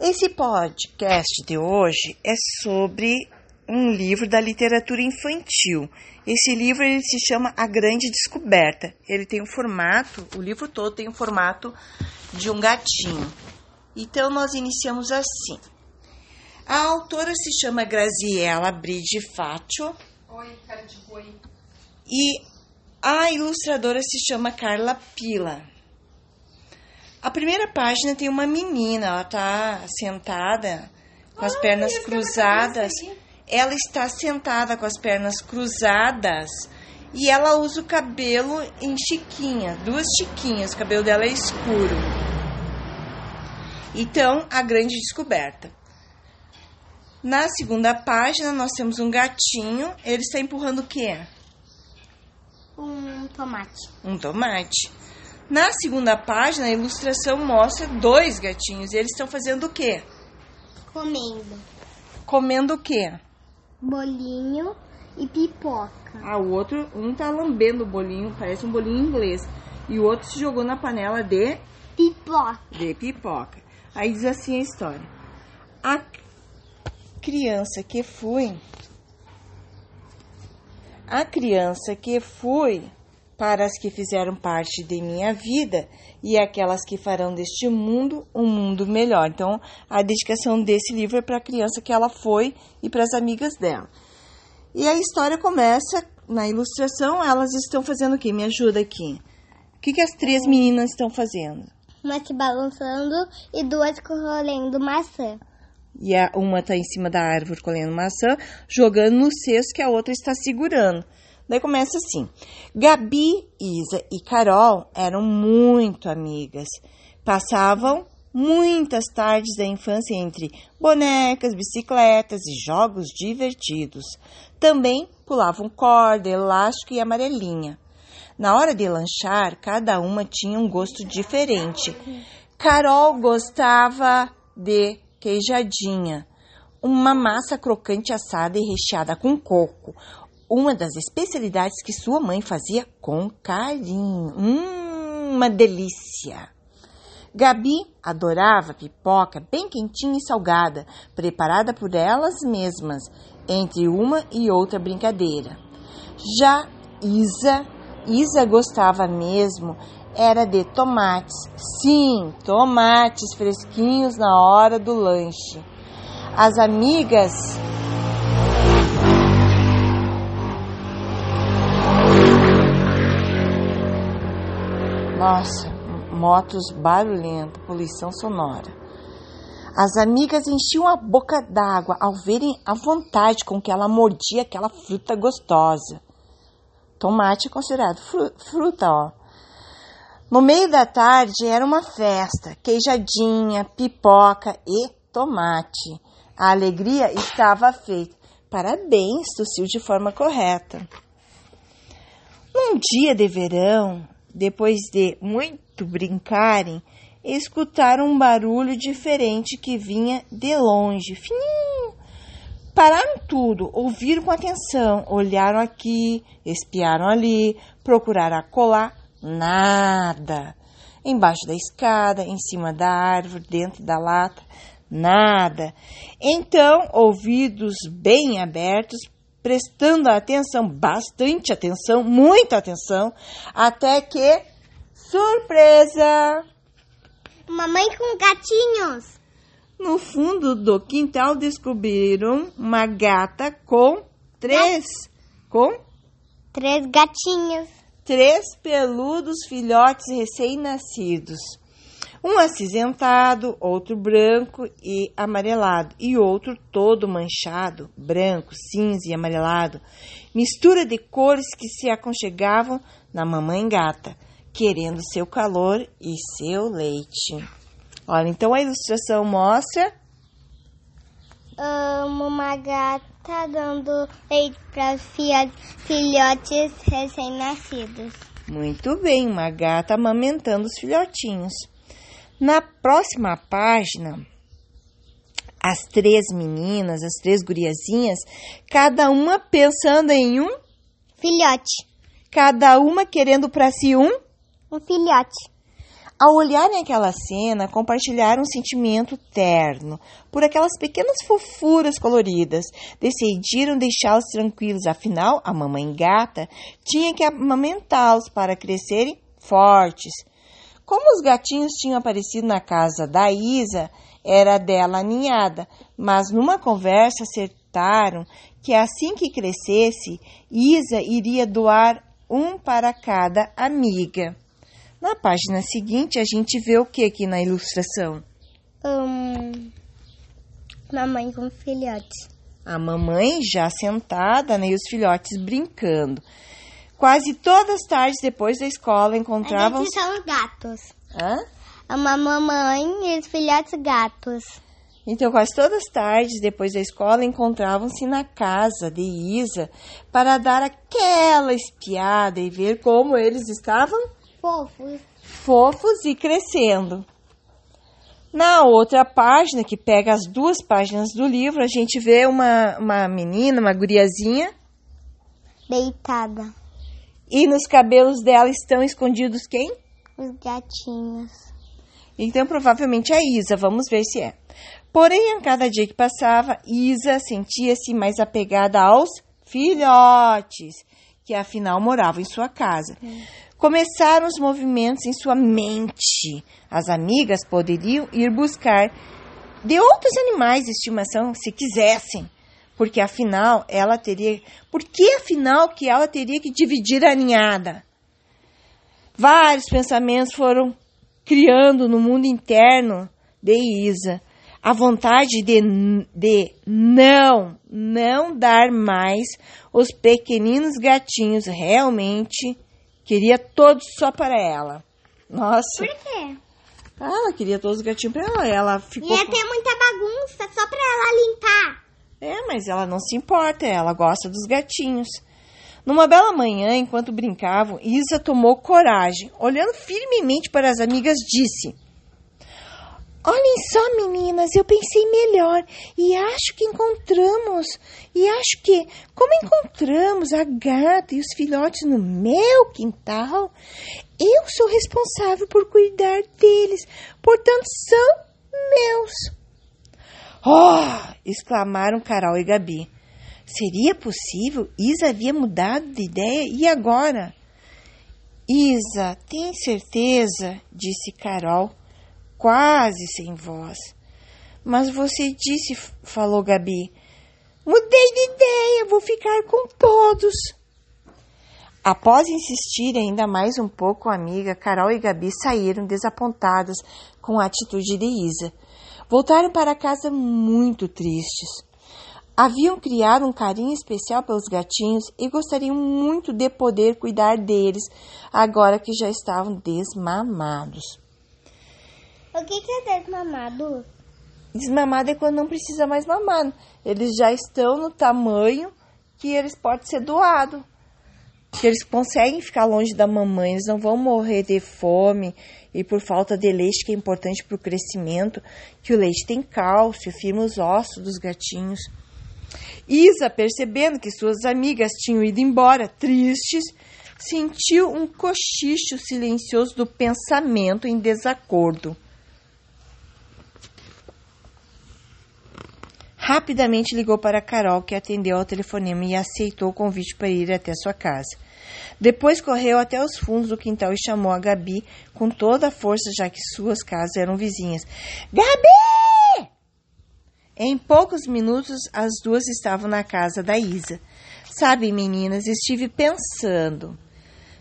Esse podcast de hoje é sobre um livro da literatura infantil. Esse livro ele se chama A Grande Descoberta. Ele tem o formato, o livro todo tem o formato de um gatinho. Então nós iniciamos assim. A autora se chama Graziella Bride Faccio. Oi, cara de boi. E a ilustradora se chama Carla Pila. A primeira página tem uma menina, ela está sentada com as Ai, pernas essa cruzadas. Ela está sentada com as pernas cruzadas e ela usa o cabelo em chiquinha, duas chiquinhas, o cabelo dela é escuro. Então, a grande descoberta. Na segunda página, nós temos um gatinho, ele está empurrando o quê? Um tomate. um tomate. Na segunda página, a ilustração mostra dois gatinhos. E eles estão fazendo o quê? Comendo. Comendo o quê? Bolinho e pipoca. Ah, o outro, um tá lambendo o bolinho, parece um bolinho inglês. E o outro se jogou na panela de, Pipoca. de pipoca. Aí diz assim a história. A criança que fui. A criança que fui para as que fizeram parte de minha vida e aquelas que farão deste mundo um mundo melhor. Então, a dedicação desse livro é para a criança que ela foi e para as amigas dela. E a história começa na ilustração, elas estão fazendo o quê? Me ajuda aqui. O que, que as três meninas estão fazendo? Uma se balançando e duas colhendo maçã. E a, uma está em cima da árvore colhendo maçã, jogando no cesto que a outra está segurando. Daí começa assim: Gabi, Isa e Carol eram muito amigas. Passavam muitas tardes da infância entre bonecas, bicicletas e jogos divertidos. Também pulavam corda, elástico e amarelinha. Na hora de lanchar, cada uma tinha um gosto diferente. Carol gostava de queijadinha, uma massa crocante assada e recheada com coco, uma das especialidades que sua mãe fazia com carinho. Hum, uma delícia! Gabi adorava pipoca bem quentinha e salgada, preparada por elas mesmas, entre uma e outra brincadeira. Já Isa, Isa gostava mesmo era de tomates. Sim, tomates fresquinhos na hora do lanche. As amigas Nossa, motos barulhentas, poluição sonora. As amigas enchiam a boca d'água ao verem a vontade com que ela mordia aquela fruta gostosa. Tomate é considerado fru- fruta, ó. No meio da tarde era uma festa, queijadinha, pipoca e tomate. A alegria estava feita. Parabéns, tossiu de forma correta. Num dia de verão, depois de muito brincarem, escutaram um barulho diferente que vinha de longe, fininho. Pararam tudo, ouviram com atenção, olharam aqui, espiaram ali, procuraram acolá, nada. Embaixo da escada, em cima da árvore, dentro da lata, nada. Então, ouvidos bem abertos, prestando atenção, bastante atenção, muita atenção, até que, surpresa! Mamãe com gatinhos. No fundo do quintal descobriram uma gata com três, com Três gatinhos. três peludos filhotes recém-nascidos. Um acinzentado, outro branco e amarelado, e outro todo manchado, branco, cinza e amarelado. Mistura de cores que se aconchegavam na mamãe gata, querendo seu calor e seu leite. Olha, então a ilustração mostra Amo uma gata dando leite para filhotes recém-nascidos. Muito bem, uma gata amamentando os filhotinhos. Na próxima página, as três meninas, as três guriazinhas, cada uma pensando em um, Filhote. cada uma querendo para si um. Um filhote. Ao olharem aquela cena, compartilharam um sentimento terno por aquelas pequenas fofuras coloridas. Decidiram deixá-los tranquilos, afinal, a mamãe gata tinha que amamentá-los para crescerem fortes. Como os gatinhos tinham aparecido na casa da Isa, era dela a ninhada, mas numa conversa acertaram que assim que crescesse, Isa iria doar um para cada amiga. Na página seguinte, a gente vê o que aqui na ilustração? Um, mamãe com filhotes. A mamãe já sentada né, e os filhotes brincando. Quase todas as tardes depois da escola encontravam. Esses são os gatos. Hã? Uma mamãe e os filhotes gatos. Então, quase todas as tardes depois da escola encontravam-se na casa de Isa para dar aquela espiada e ver como eles estavam Fofos. fofos e crescendo. Na outra página, que pega as duas páginas do livro, a gente vê uma, uma menina, uma guriazinha, Deitada. E nos cabelos dela estão escondidos quem? Os gatinhos. Então, provavelmente a Isa, vamos ver se é. Porém, a cada dia que passava, Isa sentia-se mais apegada aos filhotes, que afinal moravam em sua casa. Começaram os movimentos em sua mente. As amigas poderiam ir buscar de outros animais de estimação se quisessem, porque afinal ela teria, porque afinal que ela teria que dividir a ninhada. Vários pensamentos foram criando no mundo interno de Isa a vontade de, de não, não dar mais os pequeninos gatinhos. Realmente queria todos só para ela. Nossa, Por quê? ah, ela queria todos os gatinhos para ela. Ela ficou. Ia ter muita bagunça só pra ela limpar. É, mas ela não se importa, ela gosta dos gatinhos. Numa bela manhã, enquanto brincavam, Isa tomou coragem. Olhando firmemente para as amigas, disse: Olhem só, meninas, eu pensei melhor e acho que encontramos. E acho que, como encontramos a gata e os filhotes no meu quintal, eu sou responsável por cuidar deles, portanto são meus. Oh! exclamaram Carol e Gabi. Seria possível? Isa havia mudado de ideia e agora? Isa, tem certeza? disse Carol, quase sem voz. Mas você disse, falou Gabi. Mudei de ideia, vou ficar com todos. Após insistir ainda mais um pouco, a amiga Carol e Gabi saíram desapontadas com a atitude de Isa. Voltaram para casa muito tristes. Haviam criado um carinho especial pelos gatinhos e gostariam muito de poder cuidar deles, agora que já estavam desmamados. O que, que é desmamado? Desmamado é quando não precisa mais mamar. Eles já estão no tamanho que eles podem ser doados. Que eles conseguem ficar longe da mamãe, eles não vão morrer de fome e por falta de leite, que é importante para o crescimento, que o leite tem cálcio, firma os ossos dos gatinhos. Isa, percebendo que suas amigas tinham ido embora, tristes, sentiu um cochicho silencioso do pensamento em desacordo. Rapidamente ligou para Carol, que atendeu ao telefonema e aceitou o convite para ir até sua casa. Depois correu até os fundos do quintal e chamou a Gabi com toda a força, já que suas casas eram vizinhas. Gabi! Em poucos minutos, as duas estavam na casa da Isa. Sabe, meninas, estive pensando.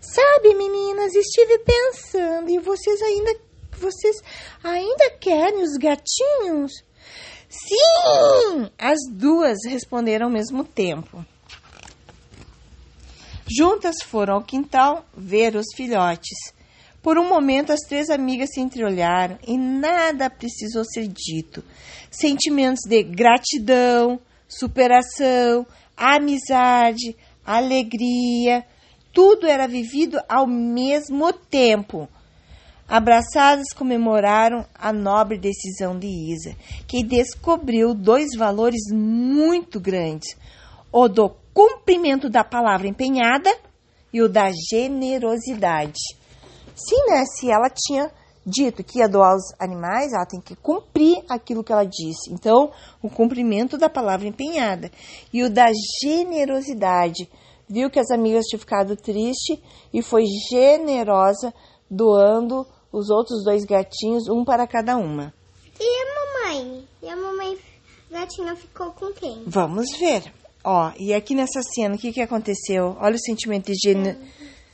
Sabe, meninas, estive pensando. E vocês ainda, vocês ainda querem os gatinhos? Sim! As duas responderam ao mesmo tempo. Juntas foram ao quintal ver os filhotes. Por um momento, as três amigas se entreolharam e nada precisou ser dito. Sentimentos de gratidão, superação, amizade, alegria, tudo era vivido ao mesmo tempo. Abraçadas, comemoraram a nobre decisão de Isa, que descobriu dois valores muito grandes: o do cumprimento da palavra empenhada e o da generosidade. Sim, né? Se ela tinha dito que ia doar os animais, ela tem que cumprir aquilo que ela disse. Então, o cumprimento da palavra empenhada. E o da generosidade. Viu que as amigas tinham ficado tristes e foi generosa doando os outros dois gatinhos, um para cada uma. E a mamãe? E a mamãe gatinha ficou com quem? Vamos ver. Ó, e aqui nessa cena, o que, que aconteceu? Olha o sentimento de generosidade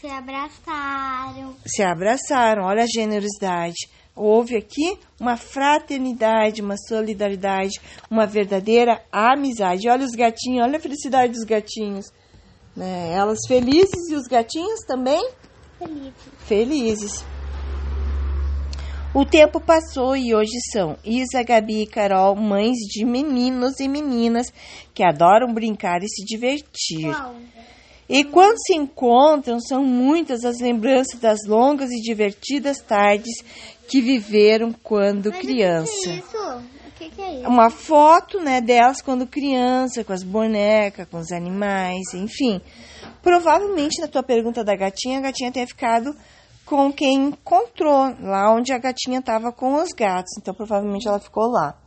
Se abraçaram. se abraçaram, olha a generosidade. Houve aqui uma fraternidade, uma solidariedade, uma verdadeira amizade. Olha os gatinhos, olha a felicidade dos gatinhos. Né? Elas felizes e os gatinhos também Feliz. felizes. O tempo passou e hoje são Isa, Gabi e Carol, mães de meninos e meninas que adoram brincar e se divertir. E quando se encontram, são muitas as lembranças das longas e divertidas tardes que viveram quando Mas criança. O que é isso? O que, que é isso? Uma foto né, delas quando criança, com as bonecas, com os animais, enfim. Provavelmente, na tua pergunta da gatinha, a gatinha tenha ficado com quem encontrou, lá onde a gatinha estava com os gatos. Então, provavelmente ela ficou lá.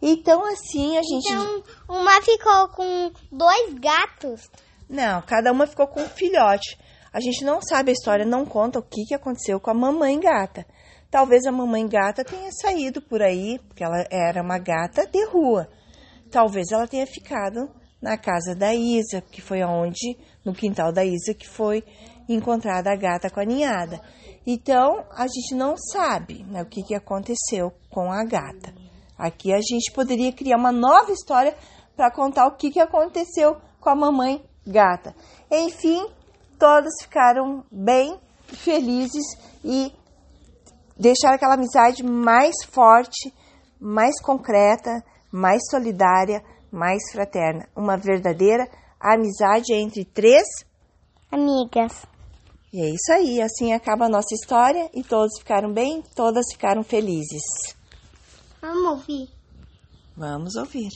Então, assim, a gente. Então, uma ficou com dois gatos. Não, cada uma ficou com um filhote. A gente não sabe a história, não conta o que, que aconteceu com a mamãe gata. Talvez a mamãe gata tenha saído por aí, porque ela era uma gata de rua. Talvez ela tenha ficado na casa da Isa, que foi onde, no quintal da Isa, que foi encontrada a gata com a ninhada. Então, a gente não sabe né, o que, que aconteceu com a gata. Aqui a gente poderia criar uma nova história para contar o que, que aconteceu com a mamãe gata. Enfim, todos ficaram bem felizes e deixaram aquela amizade mais forte, mais concreta, mais solidária, mais fraterna. Uma verdadeira amizade entre três. Amigas. E é isso aí, assim acaba a nossa história e todos ficaram bem, todas ficaram felizes. Vamos ouvir. Vamos ouvir.